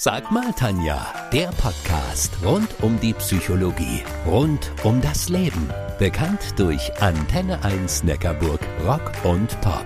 Sag mal, Tanja, der Podcast rund um die Psychologie, rund um das Leben. Bekannt durch Antenne 1 Neckarburg Rock und Pop.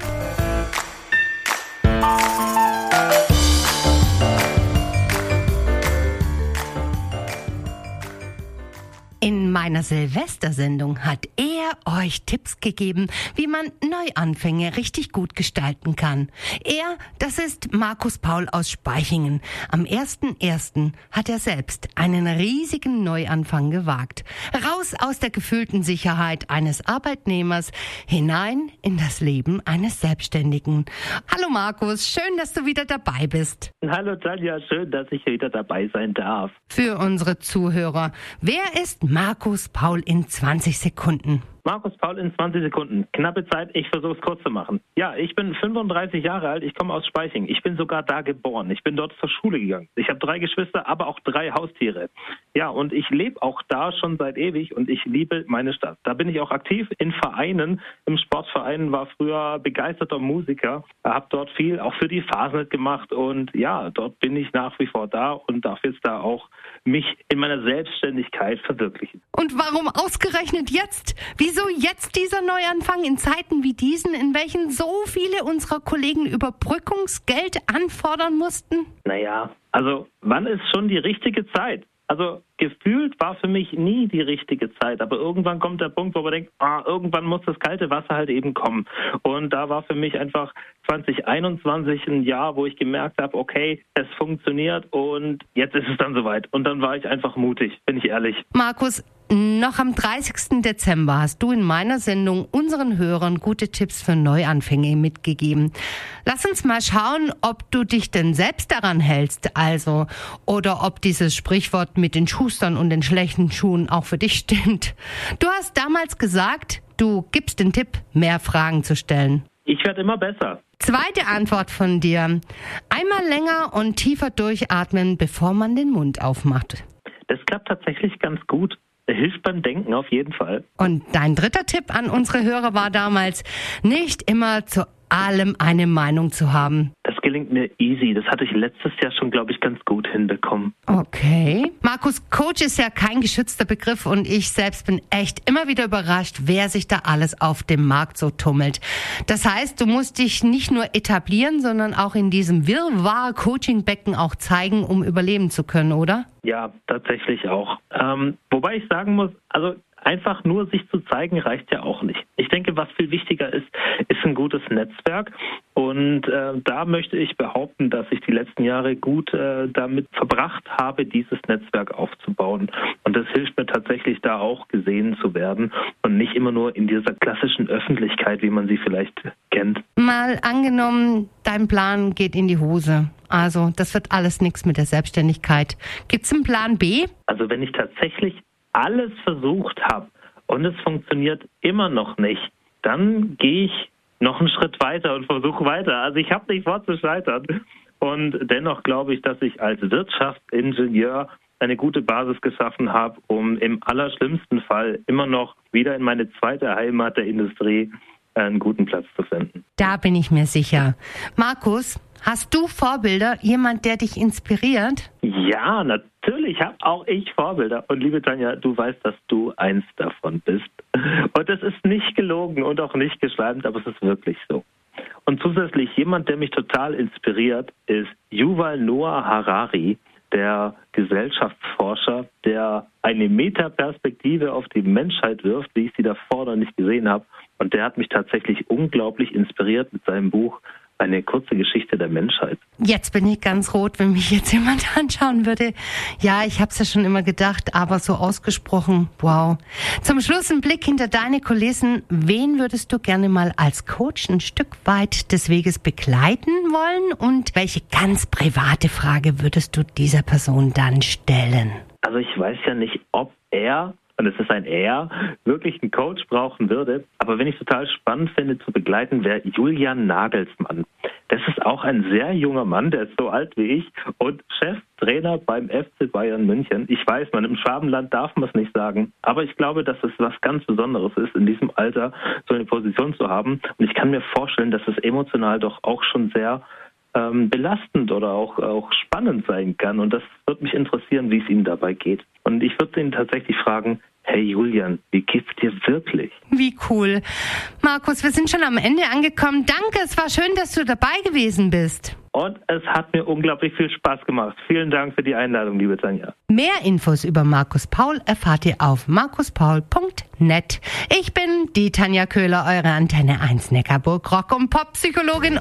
In meiner Silvestersendung hat er euch Tipps gegeben, wie man Neuanfänge richtig gut gestalten kann. Er, das ist Markus Paul aus Speichingen. Am 1.1. hat er selbst einen riesigen Neuanfang gewagt. Raus aus der gefühlten Sicherheit eines Arbeitnehmers hinein in das Leben eines Selbstständigen. Hallo Markus, schön, dass du wieder dabei bist. Hallo Tanja, schön, dass ich wieder dabei sein darf. Für unsere Zuhörer, wer ist Markus Paul in 20 Sekunden. Markus Paul in 20 Sekunden. Knappe Zeit, ich versuche es kurz zu machen. Ja, ich bin 35 Jahre alt, ich komme aus Speiching. Ich bin sogar da geboren. Ich bin dort zur Schule gegangen. Ich habe drei Geschwister, aber auch drei Haustiere. Ja, und ich lebe auch da schon seit ewig und ich liebe meine Stadt. Da bin ich auch aktiv in Vereinen. Im Sportverein war früher begeisterter Musiker, habe dort viel auch für die Phasen gemacht und ja, dort bin ich nach wie vor da und darf jetzt da auch mich in meiner Selbstständigkeit verwirklichen. Und warum ausgerechnet jetzt? Wieso jetzt dieser Neuanfang in Zeiten wie diesen, in welchen so viele unserer Kollegen Überbrückungsgeld anfordern mussten? Naja, also wann ist schon die richtige Zeit? Also gefühlt war für mich nie die richtige Zeit, aber irgendwann kommt der Punkt, wo man denkt, ah, irgendwann muss das kalte Wasser halt eben kommen. Und da war für mich einfach 2021 ein Jahr, wo ich gemerkt habe, okay, es funktioniert und jetzt ist es dann soweit. Und dann war ich einfach mutig, bin ich ehrlich. Markus, noch am 30. Dezember hast du in meiner Sendung unseren Hörern gute Tipps für Neuanfänge mitgegeben. Lass uns mal schauen, ob du dich denn selbst daran hältst, also, oder ob dieses Sprichwort mit den Schustern und den schlechten Schuhen auch für dich stimmt. Du hast damals gesagt, du gibst den Tipp, mehr Fragen zu stellen. Ich werde immer besser. Zweite Antwort von dir. Einmal länger und tiefer durchatmen, bevor man den Mund aufmacht. Das klappt tatsächlich ganz gut hilft beim Denken auf jeden Fall. Und dein dritter Tipp an unsere Hörer war damals, nicht immer zu allem eine Meinung zu haben. Das gelingt mir easy. Das hatte ich letztes Jahr schon, glaube ich, ganz gut hinbekommen. Okay. Markus, Coach ist ja kein geschützter Begriff und ich selbst bin echt immer wieder überrascht, wer sich da alles auf dem Markt so tummelt. Das heißt, du musst dich nicht nur etablieren, sondern auch in diesem Wirrwarr Coaching-Becken auch zeigen, um überleben zu können, oder? Ja, tatsächlich auch. Ähm, wobei ich sagen muss, also einfach nur sich zu zeigen reicht ja auch nicht. Ich denke, was viel wichtiger ist, ist ein gutes Netzwerk. Und äh, da möchte ich behaupten, dass ich die letzten Jahre gut äh, damit verbracht habe, dieses Netzwerk aufzubauen. Und das hilft mir tatsächlich da auch gesehen zu werden und nicht immer nur in dieser klassischen Öffentlichkeit, wie man sie vielleicht kennt. Mal angenommen, dein Plan geht in die Hose. Also das wird alles nichts mit der Selbstständigkeit. Gibt es einen Plan B? Also wenn ich tatsächlich alles versucht habe und es funktioniert immer noch nicht, dann gehe ich noch einen Schritt weiter und versuche weiter. Also ich habe nicht vor zu scheitern. Und dennoch glaube ich, dass ich als Wirtschaftsingenieur eine gute Basis geschaffen habe, um im allerschlimmsten Fall immer noch wieder in meine zweite Heimat der Industrie einen guten Platz zu finden. Da bin ich mir sicher. Markus, hast du Vorbilder, jemand, der dich inspiriert? Ja, natürlich habe auch ich Vorbilder. Und liebe Tanja, du weißt, dass du eins davon bist. Und das ist nicht gelogen und auch nicht geschleimt, aber es ist wirklich so. Und zusätzlich jemand, der mich total inspiriert, ist Yuval Noah Harari, der Gesellschaftsforscher, der eine Metaperspektive auf die Menschheit wirft, wie ich sie davor noch nicht gesehen habe. Und der hat mich tatsächlich unglaublich inspiriert mit seinem Buch eine kurze Geschichte der Menschheit. Jetzt bin ich ganz rot, wenn mich jetzt jemand anschauen würde. Ja, ich habe es ja schon immer gedacht, aber so ausgesprochen, wow. Zum Schluss ein Blick hinter deine Kulissen. Wen würdest du gerne mal als Coach ein Stück weit des Weges begleiten wollen? Und welche ganz private Frage würdest du dieser Person dann stellen? Also ich weiß ja nicht, ob er und es ist ein Er, wirklich einen Coach brauchen würde. Aber wenn ich total spannend finde zu begleiten, wäre Julian Nagelsmann. Das ist auch ein sehr junger Mann, der ist so alt wie ich und Cheftrainer beim FC Bayern München. Ich weiß, man im Schwabenland darf man es nicht sagen, aber ich glaube, dass es was ganz Besonderes ist, in diesem Alter so eine Position zu haben. Und ich kann mir vorstellen, dass es emotional doch auch schon sehr ähm, belastend oder auch, auch spannend sein kann. Und das würde mich interessieren, wie es Ihnen dabei geht. Und ich würde ihn tatsächlich fragen, hey Julian, wie geht's dir wirklich? Wie cool. Markus, wir sind schon am Ende angekommen. Danke, es war schön, dass du dabei gewesen bist. Und es hat mir unglaublich viel Spaß gemacht. Vielen Dank für die Einladung, liebe Tanja. Mehr Infos über Markus Paul erfahrt ihr auf markuspaul.net. Ich bin die Tanja Köhler, eure Antenne 1 Neckarburg Rock- und Pop-Psychologin.